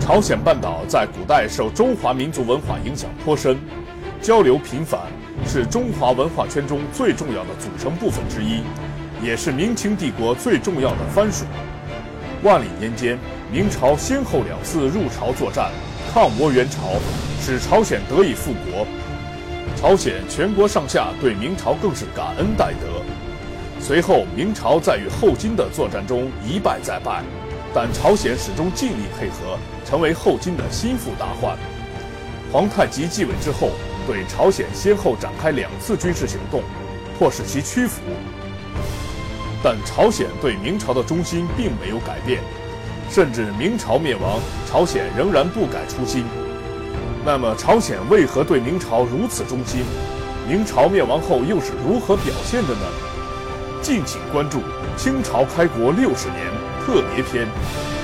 朝鲜半岛在古代受中华民族文化影响颇深，交流频繁，是中华文化圈中最重要的组成部分之一，也是明清帝国最重要的藩属。万历年间，明朝先后两次入朝作战，抗倭援朝，使朝鲜得以复国。朝鲜全国上下对明朝更是感恩戴德。随后，明朝在与后金的作战中一败再败。但朝鲜始终尽力配合，成为后金的心腹大患。皇太极继位之后，对朝鲜先后展开两次军事行动，迫使其屈服。但朝鲜对明朝的忠心并没有改变，甚至明朝灭亡，朝鲜仍然不改初心。那么，朝鲜为何对明朝如此忠心？明朝灭亡后又是如何表现的呢？敬请关注清朝开国六十年。特别篇，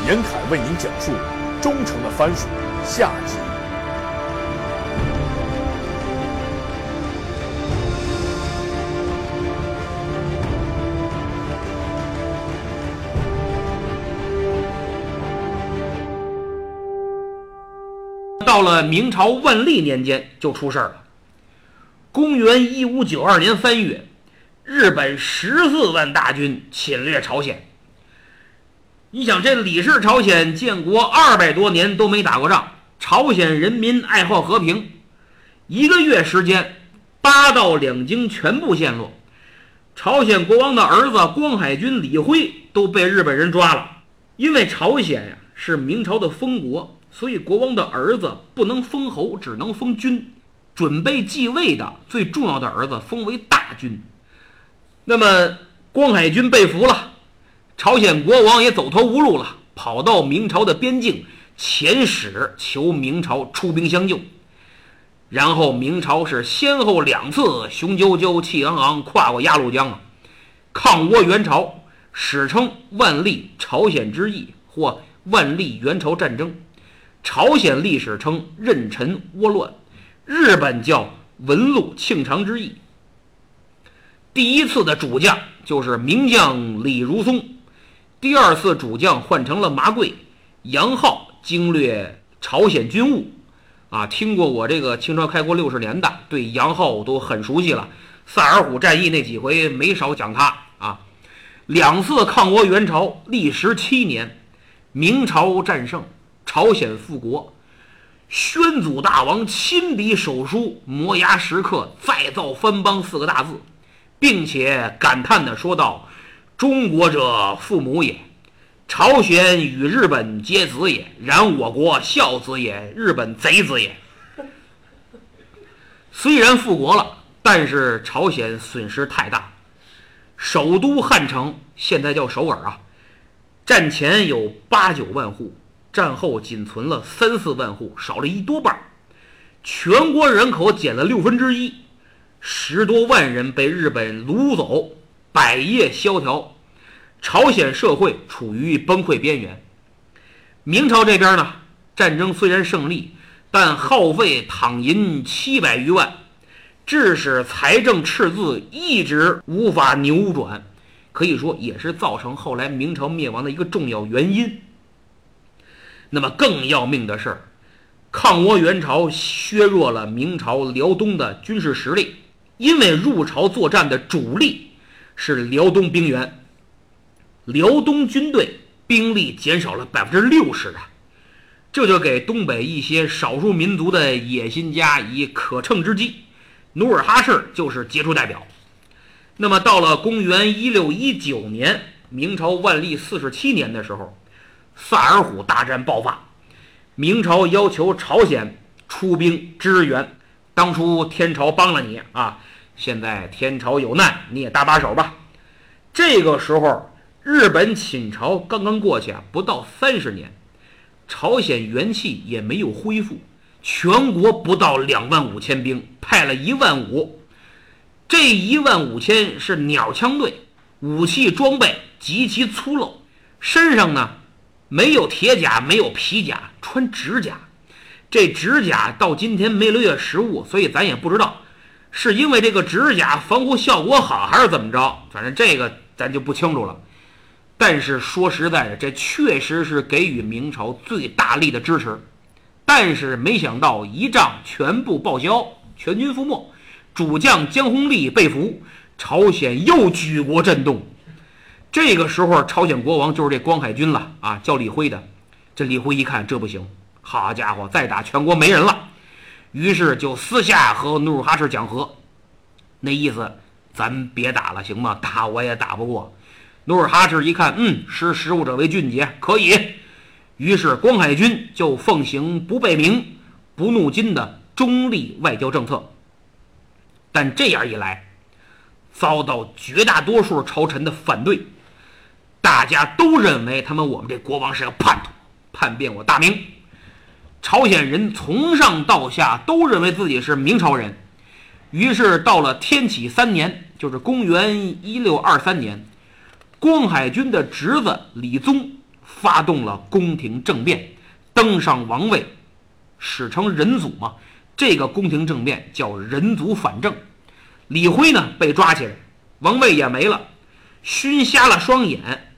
严凯为您讲述《忠诚的番薯》下集。到了明朝万历年间，就出事儿了。公元一五九二年三月，日本十四万大军侵略朝鲜。你想，这李氏朝鲜建国二百多年都没打过仗，朝鲜人民爱好和平，一个月时间，八道两京全部陷落，朝鲜国王的儿子光海军李辉都被日本人抓了。因为朝鲜呀是明朝的封国，所以国王的儿子不能封侯，只能封君。准备继位的最重要的儿子封为大君。那么光海军被俘了。朝鲜国王也走投无路了，跑到明朝的边境遣使求明朝出兵相救。然后明朝是先后两次雄赳赳气昂昂跨过鸭绿江啊，抗倭援朝，史称万历朝鲜之役或万历援朝战争。朝鲜历史称壬辰倭乱，日本叫文禄庆长之役。第一次的主将就是名将李如松。第二次主将换成了麻贵，杨浩经略朝鲜军务，啊，听过我这个清朝开国六十年的，对杨浩都很熟悉了。萨尔浒战役那几回没少讲他啊。两次抗倭援朝历时七年，明朝战胜，朝鲜复国。宣祖大王亲笔手书“摩崖石刻再造藩邦”四个大字，并且感叹地说道。中国者父母也，朝鲜与日本皆子也。然我国孝子也，日本贼子也。虽然复国了，但是朝鲜损失太大。首都汉城现在叫首尔啊，战前有八九万户，战后仅存了三四万户，少了一多半。全国人口减了六分之一，十多万人被日本掳走。百业萧条，朝鲜社会处于崩溃边缘。明朝这边呢，战争虽然胜利，但耗费躺银七百余万，致使财政赤字一直无法扭转，可以说也是造成后来明朝灭亡的一个重要原因。那么更要命的是，抗倭援朝削弱了明朝辽东的军事实力，因为入朝作战的主力。是辽东兵员，辽东军队兵力减少了百分之六十啊！这就给东北一些少数民族的野心家以可乘之机。努尔哈赤就是杰出代表。那么到了公元一六一九年，明朝万历四十七年的时候，萨尔浒大战爆发，明朝要求朝鲜出兵支援。当初天朝帮了你啊！现在天朝有难，你也搭把手吧。这个时候，日本侵朝刚刚过去啊，不到三十年，朝鲜元气也没有恢复，全国不到两万五千兵，派了一万五，这一万五千是鸟枪队，武器装备极其粗陋，身上呢没有铁甲，没有皮甲，穿指甲，这指甲到今天没留下实物，所以咱也不知道。是因为这个指甲防护效果好，还是怎么着？反正这个咱就不清楚了。但是说实在的，这确实是给予明朝最大力的支持。但是没想到一仗全部报销，全军覆没，主将江弘立被俘，朝鲜又举国震动。这个时候，朝鲜国王就是这光海军了啊，叫李辉的。这李辉一看这不行，好家伙，再打全国没人了，于是就私下和努尔哈赤讲和，那意思咱别打了，行吗？打我也打不过。努尔哈赤一看，嗯，识时务者为俊杰，可以。于是光海军就奉行不背明、不怒金的中立外交政策。但这样一来，遭到绝大多数朝臣的反对，大家都认为他们我们这国王是个叛徒，叛变我大明。朝鲜人从上到下都认为自己是明朝人。于是到了天启三年，就是公元一六二三年。光海军的侄子李宗发动了宫廷政变，登上王位，史称仁祖嘛。这个宫廷政变叫仁祖反正。李辉呢被抓起来，王位也没了，熏瞎了双眼，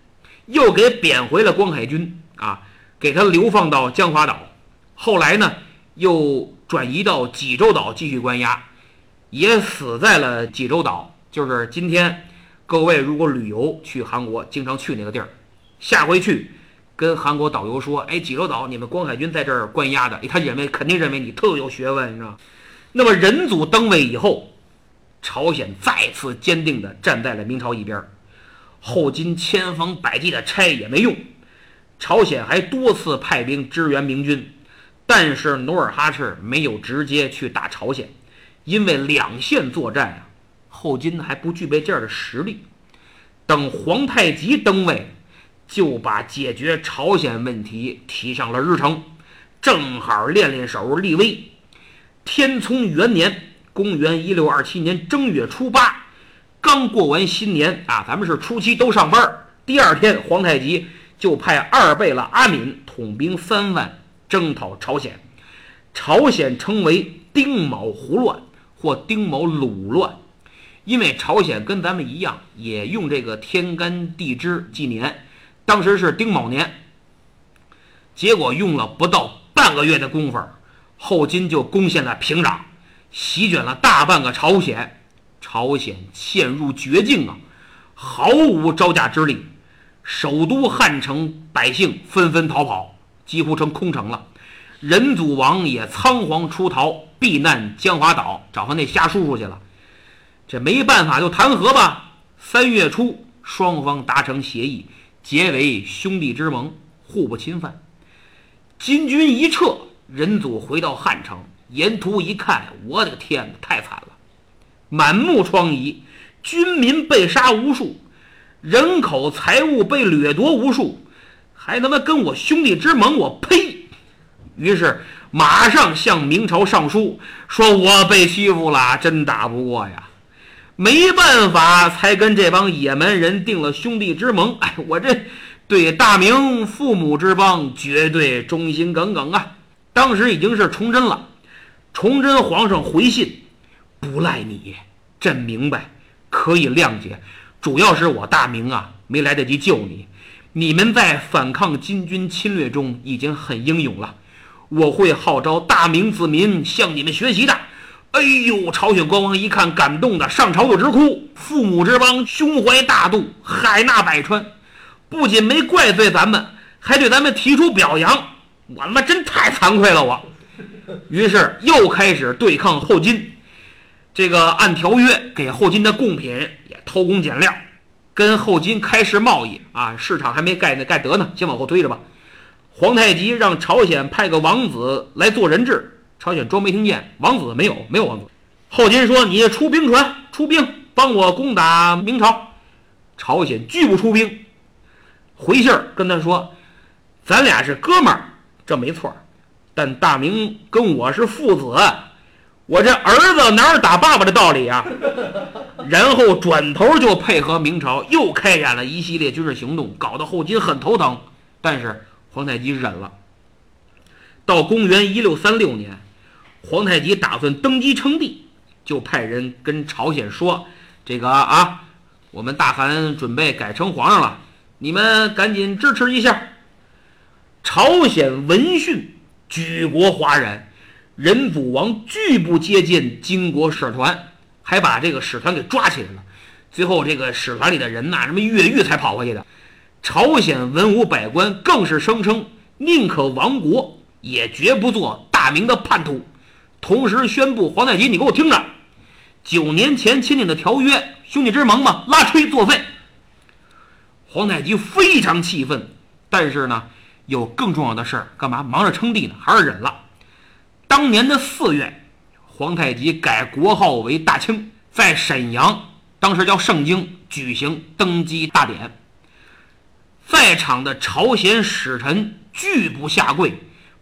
又给贬回了光海军啊，给他流放到江华岛。后来呢，又转移到济州岛继续关押，也死在了济州岛，就是今天。各位如果旅游去韩国，经常去那个地儿，下回去跟韩国导游说：“哎，济州岛你们光海军在这儿关押的。”他认为肯定认为你特有学问，你知道那么仁祖登位以后，朝鲜再次坚定地站在了明朝一边，后金千方百计的拆也没用，朝鲜还多次派兵支援明军，但是努尔哈赤没有直接去打朝鲜，因为两线作战啊。后金还不具备这样的实力，等皇太极登位，就把解决朝鲜问题提上了日程，正好练练手立威。天聪元年，公元一六二七年正月初八，刚过完新年啊，咱们是初七都上班。第二天，皇太极就派二贝勒阿敏统兵三万征讨朝鲜，朝鲜称为丁卯胡乱或丁卯鲁乱。因为朝鲜跟咱们一样，也用这个天干地支纪年，当时是丁卯年。结果用了不到半个月的功夫，后金就攻陷了平壤，席卷了大半个朝鲜，朝鲜陷入绝境啊，毫无招架之力。首都汉城百姓纷纷逃跑，几乎成空城了。仁祖王也仓皇出逃，避难江华岛，找他那瞎叔叔去了。这没办法，就谈和吧。三月初，双方达成协议，结为兄弟之盟，互不侵犯。金军一撤，仁祖回到汉城，沿途一看，我的个天哪，太惨了，满目疮痍，军民被杀无数，人口财物被掠夺无数，还他妈跟我兄弟之盟，我呸！于是马上向明朝上书，说我被欺负了，真打不过呀。没办法，才跟这帮野蛮人定了兄弟之盟。哎，我这对大明父母之邦绝对忠心耿耿啊！当时已经是崇祯了，崇祯皇上回信，不赖你，朕明白，可以谅解。主要是我大明啊，没来得及救你。你们在反抗金军侵略中已经很英勇了，我会号召大明子民向你们学习的。哎呦！朝鲜国王一看，感动的上朝就直哭。父母之邦，胸怀大度，海纳百川，不仅没怪罪咱们，还对咱们提出表扬。我他妈真太惭愧了！我，于是又开始对抗后金。这个按条约给后金的贡品也偷工减料，跟后金开始贸易啊。市场还没盖呢，盖得呢，先往后推着吧。皇太极让朝鲜派个王子来做人质。朝鲜装没听见，王子没有，没有王子。后金说：“你出兵船，出兵帮我攻打明朝。”朝鲜拒不出兵，回信儿跟他说：“咱俩是哥们儿，这没错。但大明跟我是父子，我这儿子哪有打爸爸的道理啊？”然后转头就配合明朝，又开展了一系列军事行动，搞得后金很头疼。但是皇太极忍了。到公元一六三六年。皇太极打算登基称帝，就派人跟朝鲜说：“这个啊，我们大汗准备改成皇上了，你们赶紧支持一下。朝鲜闻讯，举国哗然，仁祖王拒不接见金国使团，还把这个使团给抓起来了。最后，这个使团里的人呐，什么越狱才跑回去的。朝鲜文武百官更是声称宁可亡国，也绝不做大明的叛徒。同时宣布，皇太极，你给我听着，九年前签订的条约，兄弟之盟嘛，拉吹作废。皇太极非常气愤，但是呢，有更重要的事儿，干嘛忙着称帝呢？还是忍了。当年的四月，皇太极改国号为大清，在沈阳，当时叫盛京，举行登基大典。在场的朝鲜使臣拒不下跪，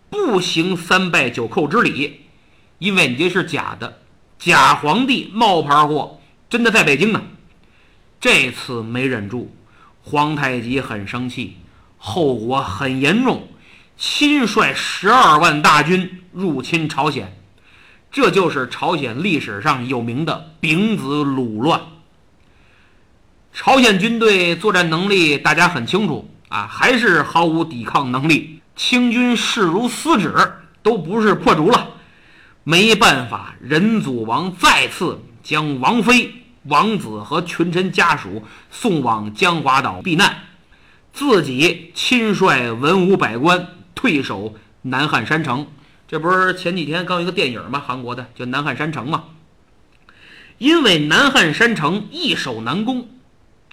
不行三拜九叩之礼，因为你这是假的，假皇帝冒牌货，真的在北京呢。这次没忍住，皇太极很生气，后果很严重，亲率十二万大军入侵朝鲜，这就是朝鲜历史上有名的丙子鲁乱。朝鲜军队作战能力大家很清楚啊，还是毫无抵抗能力，清军势如撕纸，都不是破竹了。没办法，仁祖王再次将王妃、王子和群臣家属送往江华岛避难，自己亲率文武百官退守南汉山城。这不是前几天刚有一个电影吗？韩国的叫《南汉山城》嘛。因为南汉山城易守难攻。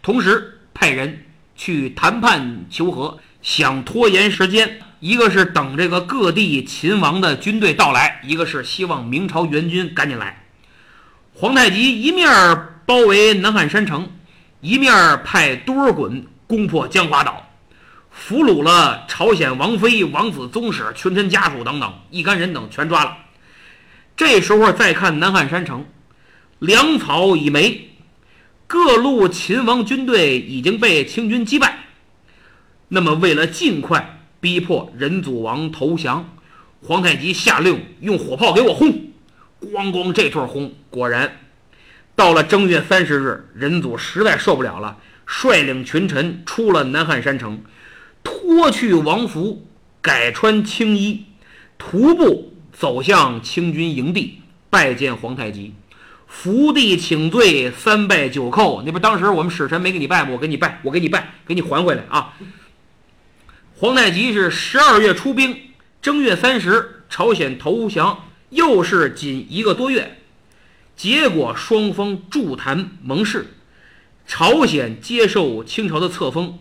同时派人去谈判求和，想拖延时间，一个是等这个各地秦王的军队到来，一个是希望明朝援军赶紧来。皇太极一面包围南汉山城，一面派多尔衮攻破江华岛，俘虏了朝鲜王妃、王子、宗室、群臣家属等等一干人等全抓了。这时候再看南汉山城，粮草已没。各路秦王军队已经被清军击败，那么为了尽快逼迫仁祖王投降，皇太极下令用火炮给我轰，咣咣这通轰，果然，到了正月三十日，仁祖实在受不了了，率领群臣出了南汉山城，脱去王服，改穿青衣，徒步走向清军营地，拜见皇太极。伏地请罪，三拜九叩。那不当时我们使臣没给你拜吗？我给你拜，我给你拜，给你还回来啊！皇太极是十二月出兵，正月三十朝鲜投降，又是仅一个多月，结果双方筑坛盟誓，朝鲜接受清朝的册封，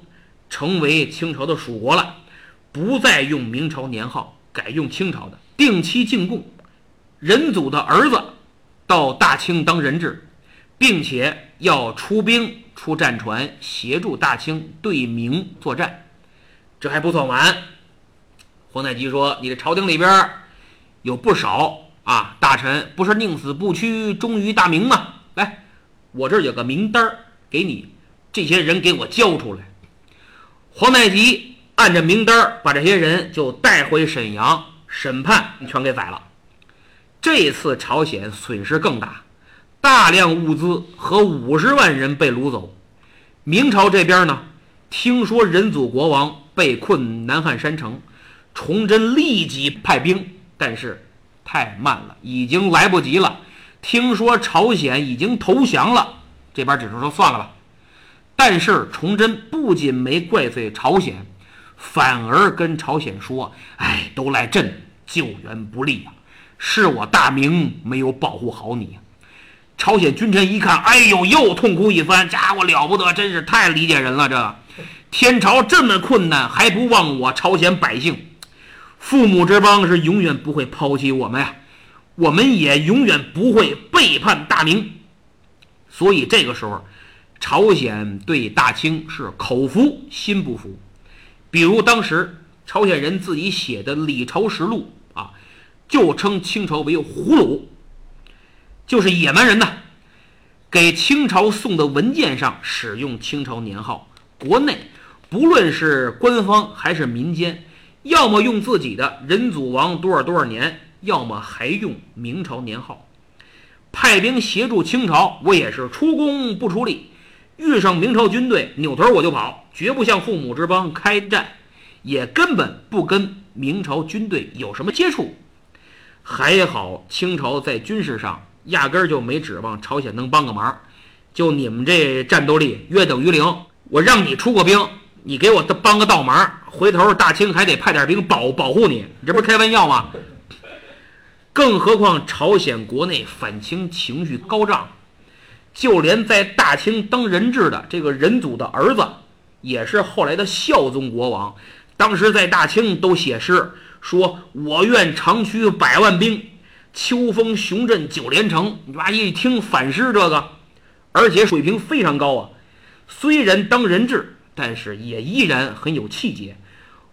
成为清朝的属国了，不再用明朝年号，改用清朝的，定期进贡。仁祖的儿子。到大清当人质，并且要出兵出战船协助大清对明作战，这还不算完。皇太极说：“你的朝廷里边有不少啊大臣，不是宁死不屈忠于大明吗？来，我这儿有个名单给你，这些人给我交出来。”皇太极按着名单把这些人就带回沈阳审判，全给宰了。这次朝鲜损失更大，大量物资和五十万人被掳走。明朝这边呢，听说仁祖国王被困南汉山城，崇祯立即派兵，但是太慢了，已经来不及了。听说朝鲜已经投降了，这边只能说算了吧。但是崇祯不仅没怪罪朝鲜，反而跟朝鲜说：“哎，都赖朕救援不力呀。”是我大明没有保护好你，朝鲜君臣一看，哎呦，又痛哭一番。家伙了不得，真是太理解人了。这天朝这么困难，还不忘我朝鲜百姓。父母之邦是永远不会抛弃我们呀，我们也永远不会背叛大明。所以这个时候，朝鲜对大清是口服心不服。比如当时朝鲜人自己写的《李朝实录》。啊就称清朝为胡虏，就是野蛮人呐。给清朝送的文件上使用清朝年号，国内不论是官方还是民间，要么用自己的仁祖王多少多少年，要么还用明朝年号。派兵协助清朝，我也是出工不出力，遇上明朝军队，扭头我就跑，绝不向父母之邦开战，也根本不跟明朝军队有什么接触。还好清朝在军事上压根儿就没指望朝鲜能帮个忙，就你们这战斗力约等于零，我让你出过兵，你给我帮个倒忙，回头大清还得派点兵保保护你，你这不是开玩笑吗？更何况朝鲜国内反清情绪高涨，就连在大清当人质的这个仁祖的儿子，也是后来的孝宗国王，当时在大清都写诗说：“我愿长驱百万兵，秋风雄镇九连城。”你妈一听反诗这个，而且水平非常高啊。虽然当人质，但是也依然很有气节。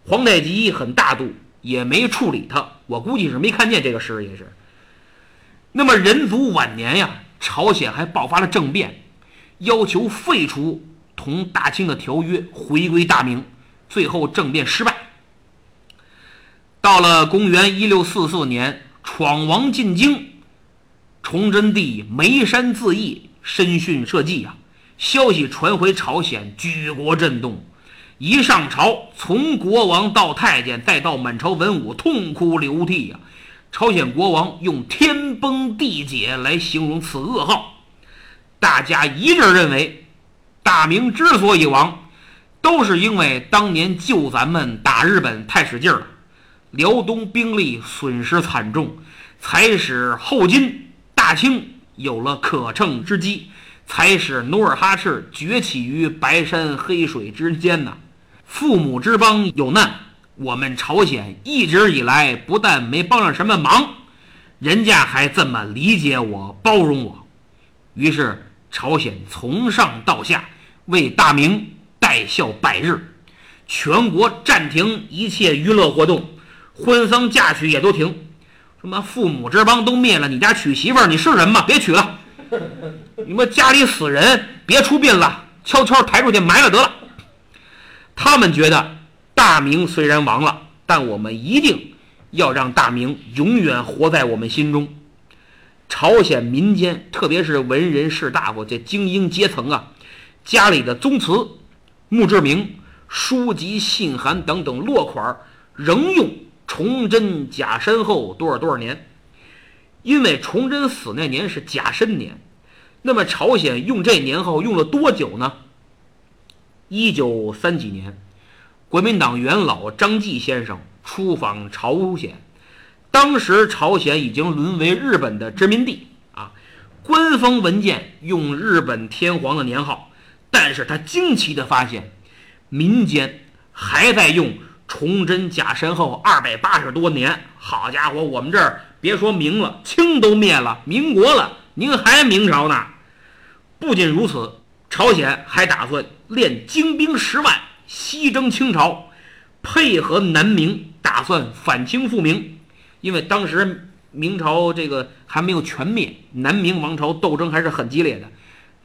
皇太极很大度。也没处理他，我估计是没看见这个诗，也是。那么仁祖晚年呀，朝鲜还爆发了政变，要求废除同大清的条约，回归大明。最后政变失败。到了公元一六四四年，闯王进京，崇祯帝眉山自缢，身殉社稷呀。消息传回朝鲜，举国震动。一上朝，从国王到太监，再到满朝文武，痛哭流涕呀！朝鲜国王用天崩地解来形容此噩耗。大家一致认为，大明之所以亡，都是因为当年救咱们打日本太使劲了，辽东兵力损失惨重，才使后金大清有了可乘之机，才使努尔哈赤崛起于白山黑水之间呐。父母之邦有难，我们朝鲜一直以来不但没帮上什么忙，人家还这么理解我、包容我。于是朝鲜从上到下为大明代孝百日，全国暂停一切娱乐活动，婚丧嫁娶也都停。什么父母之邦都灭了，你家娶媳妇儿，你是人吗？别娶了。你们家里死人，别出殡了，悄悄抬出去埋了得了。他们觉得大明虽然亡了，但我们一定要让大明永远活在我们心中。朝鲜民间，特别是文人士大夫这精英阶层啊，家里的宗祠、墓志铭、书籍、信函等等落款，仍用崇祯甲申后多少多少年。因为崇祯死那年是甲申年，那么朝鲜用这年号用了多久呢？一九三几年，国民党元老张继先生出访朝鲜，当时朝鲜已经沦为日本的殖民地啊。官方文件用日本天皇的年号，但是他惊奇的发现，民间还在用崇祯甲申后二百八十多年。好家伙，我们这儿别说明了，清都灭了，民国了，您还明朝呢？不仅如此。朝鲜还打算练精兵十万，西征清朝，配合南明，打算反清复明。因为当时明朝这个还没有全灭，南明王朝斗争还是很激烈的。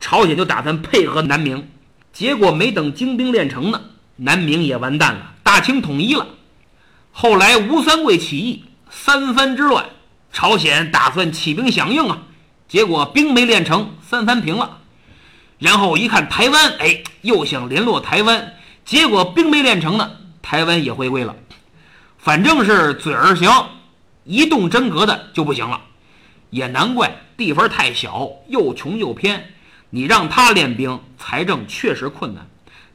朝鲜就打算配合南明，结果没等精兵练成呢，南明也完蛋了，大清统一了。后来吴三桂起义，三藩之乱，朝鲜打算起兵响应啊，结果兵没练成，三藩平了。然后一看台湾，哎，又想联络台湾，结果兵没练成呢，台湾也回归了。反正是嘴儿行，一动真格的就不行了。也难怪地方太小，又穷又偏，你让他练兵，财政确实困难。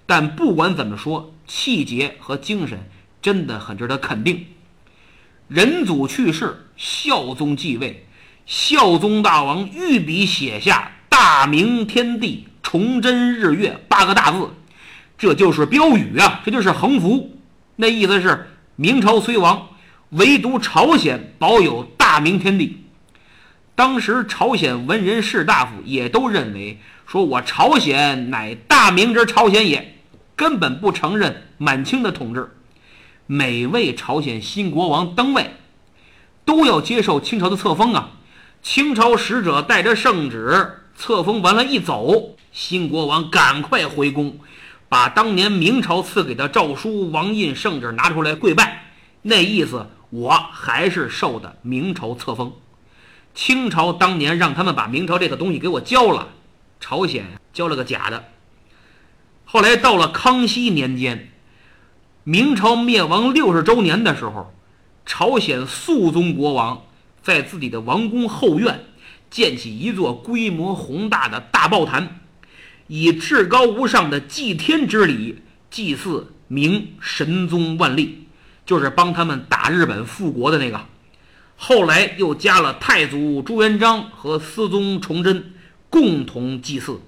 但不管怎么说，气节和精神真的很值得肯定。仁祖去世，孝宗继位，孝宗大王御笔写下“大明天地”。崇祯日月八个大字，这就是标语啊！这就是横幅，那意思是明朝虽亡，唯独朝鲜保有大明天地。当时朝鲜文人士大夫也都认为，说我朝鲜乃大明之朝鲜也，根本不承认满清的统治。每位朝鲜新国王登位，都要接受清朝的册封啊！清朝使者带着圣旨册封完了，一走。新国王赶快回宫，把当年明朝赐给的诏书、王印、圣旨拿出来跪拜，那意思我还是受的明朝册封。清朝当年让他们把明朝这个东西给我交了，朝鲜交了个假的。后来到了康熙年间，明朝灭亡六十周年的时候，朝鲜肃宗国王在自己的王宫后院建起一座规模宏大的大报坛，以至高无上的祭天之礼祭祀明神宗万历，就是帮他们打日本复国的那个。后来又加了太祖朱元璋和思宗崇祯共同祭祀，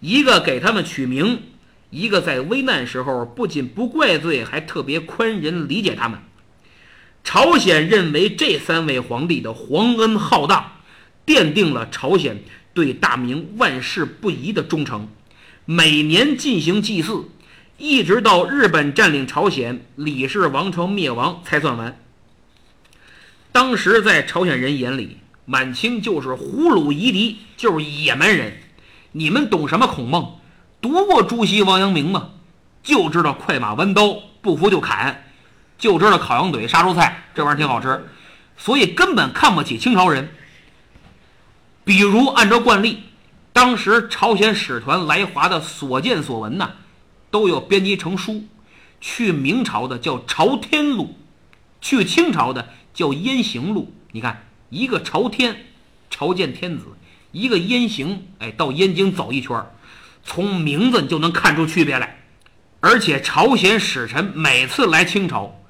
一个给他们取名，一个在危难时候不仅不怪罪，还特别宽仁理解他们。朝鲜认为这三位皇帝的皇恩浩荡，奠定了朝鲜对大明万世不移的忠诚。每年进行祭祀，一直到日本占领朝鲜、李氏王朝灭亡才算完。当时在朝鲜人眼里，满清就是胡虏夷狄，就是野蛮人。你们懂什么孔孟？读过朱熹、王阳明吗？就知道快马弯刀，不服就砍，就知道烤羊腿、杀猪菜，这玩意儿挺好吃，所以根本看不起清朝人。比如按照惯例，当时朝鲜使团来华的所见所闻呢，都有编辑成书。去明朝的叫《朝天录》，去清朝的。叫燕行路，你看一个朝天，朝见天子；一个燕行，哎，到燕京走一圈从名字你就能看出区别来。而且朝鲜使臣每次来清朝，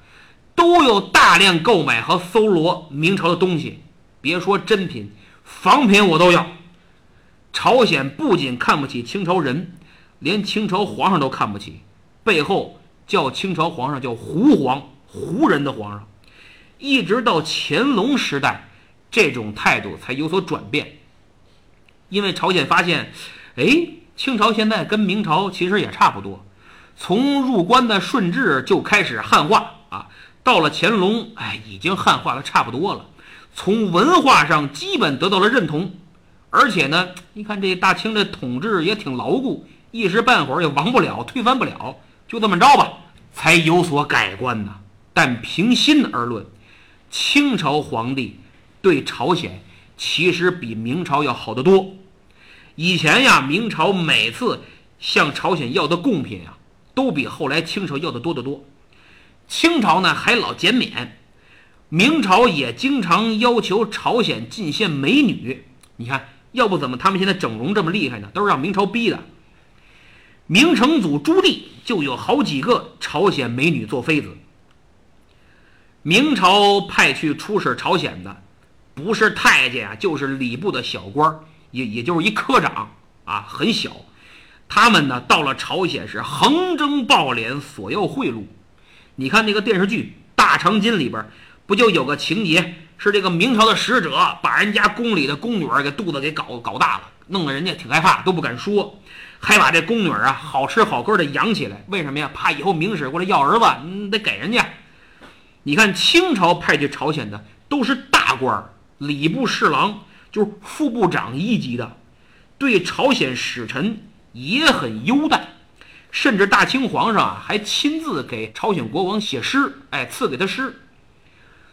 都有大量购买和搜罗明朝的东西，别说珍品，仿品我都要。朝鲜不仅看不起清朝人，连清朝皇上都看不起，背后叫清朝皇上叫胡皇，胡人的皇上。一直到乾隆时代，这种态度才有所转变。因为朝鲜发现，哎，清朝现在跟明朝其实也差不多，从入关的顺治就开始汉化啊，到了乾隆，哎，已经汉化的差不多了，从文化上基本得到了认同。而且呢，你看这大清的统治也挺牢固，一时半会儿也亡不了，推翻不了，就这么着吧，才有所改观呢。但平心而论，清朝皇帝对朝鲜其实比明朝要好得多。以前呀，明朝每次向朝鲜要的贡品啊，都比后来清朝要的多得多。清朝呢还老减免，明朝也经常要求朝鲜进献美女。你看，要不怎么他们现在整容这么厉害呢？都是让明朝逼的。明成祖朱棣就有好几个朝鲜美女做妃子。明朝派去出使朝鲜的，不是太监啊，就是礼部的小官，也也就是一科长啊，很小。他们呢，到了朝鲜是横征暴敛，索要贿赂。你看那个电视剧《大长今》里边，不就有个情节，是这个明朝的使者把人家宫里的宫女儿给肚子给搞搞大了，弄得人家挺害怕，都不敢说，还把这宫女儿啊好吃好喝的养起来。为什么呀？怕以后明使过来要儿子，你得给人家。你看，清朝派去朝鲜的都是大官儿，礼部侍郎就是副部长一级的，对朝鲜使臣也很优待，甚至大清皇上啊还亲自给朝鲜国王写诗，哎，赐给他诗。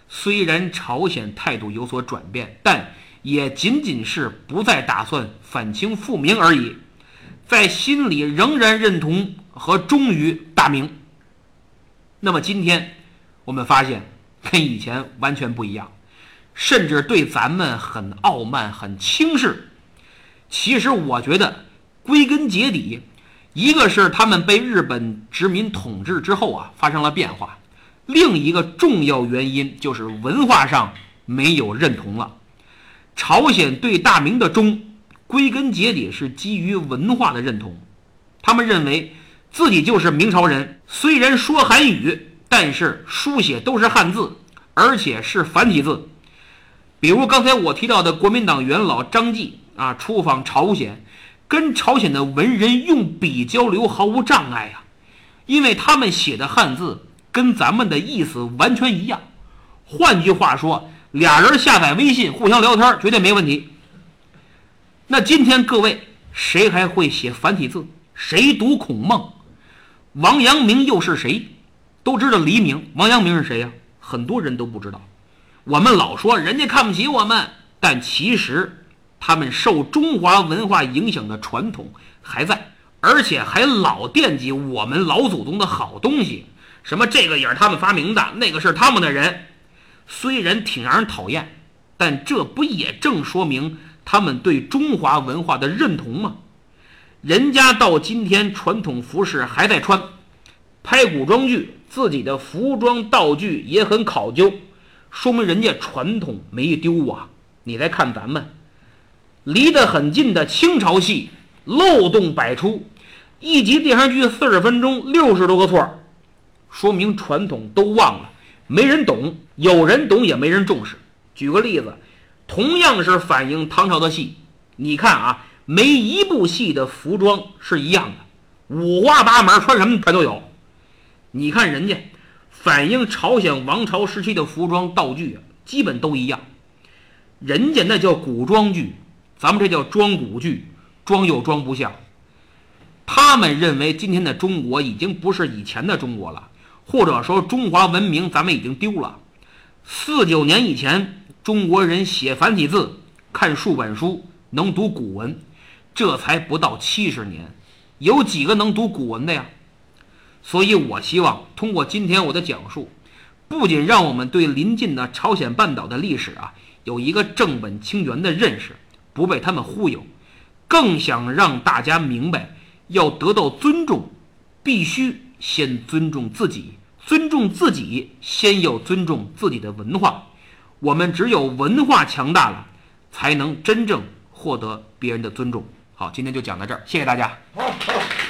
虽然朝鲜态度有所转变，但也仅仅是不再打算反清复明而已，在心里仍然认同和忠于大明。那么今天。我们发现跟以前完全不一样，甚至对咱们很傲慢、很轻视。其实我觉得，归根结底，一个是他们被日本殖民统治之后啊发生了变化，另一个重要原因就是文化上没有认同了。朝鲜对大明的忠，归根结底是基于文化的认同，他们认为自己就是明朝人，虽然说韩语。但是书写都是汉字，而且是繁体字。比如刚才我提到的国民党元老张继啊，出访朝鲜，跟朝鲜的文人用笔交流毫无障碍呀，因为他们写的汉字跟咱们的意思完全一样。换句话说，俩人下载微信互相聊天绝对没问题。那今天各位谁还会写繁体字？谁读孔孟？王阳明又是谁？都知道黎明，王阳明是谁呀？很多人都不知道。我们老说人家看不起我们，但其实他们受中华文化影响的传统还在。而且还老惦记我们老祖宗的好东西，什么这个也是他们发明的，那个是他们的人。虽然挺让人讨厌，但这不也正说明他们对中华文化的认同吗？人家到今天传统服饰还在穿，拍古装剧，自己的服装道具也很考究，说明人家传统没丢啊。你再看咱们，离得很近的清朝戏，漏洞百出，一集电视剧四十分钟，六十多个错，说明传统都忘了，没人懂，有人懂也没人重视。举个例子，同样是反映唐朝的戏，你看啊。没一部戏的服装是一样的，五花八门，穿什么全都有。你看人家反映朝鲜王朝时期的服装道具啊，基本都一样。人家那叫古装剧，咱们这叫装古剧，装又装不像。他们认为今天的中国已经不是以前的中国了，或者说中华文明咱们已经丢了。四九年以前，中国人写繁体字，看数本书，能读古文。这才不到七十年，有几个能读古文的呀？所以我希望通过今天我的讲述，不仅让我们对临近的朝鲜半岛的历史啊有一个正本清源的认识，不被他们忽悠，更想让大家明白，要得到尊重，必须先尊重自己，尊重自己，先要尊重自己的文化。我们只有文化强大了，才能真正获得别人的尊重。好，今天就讲到这儿，谢谢大家。好，好。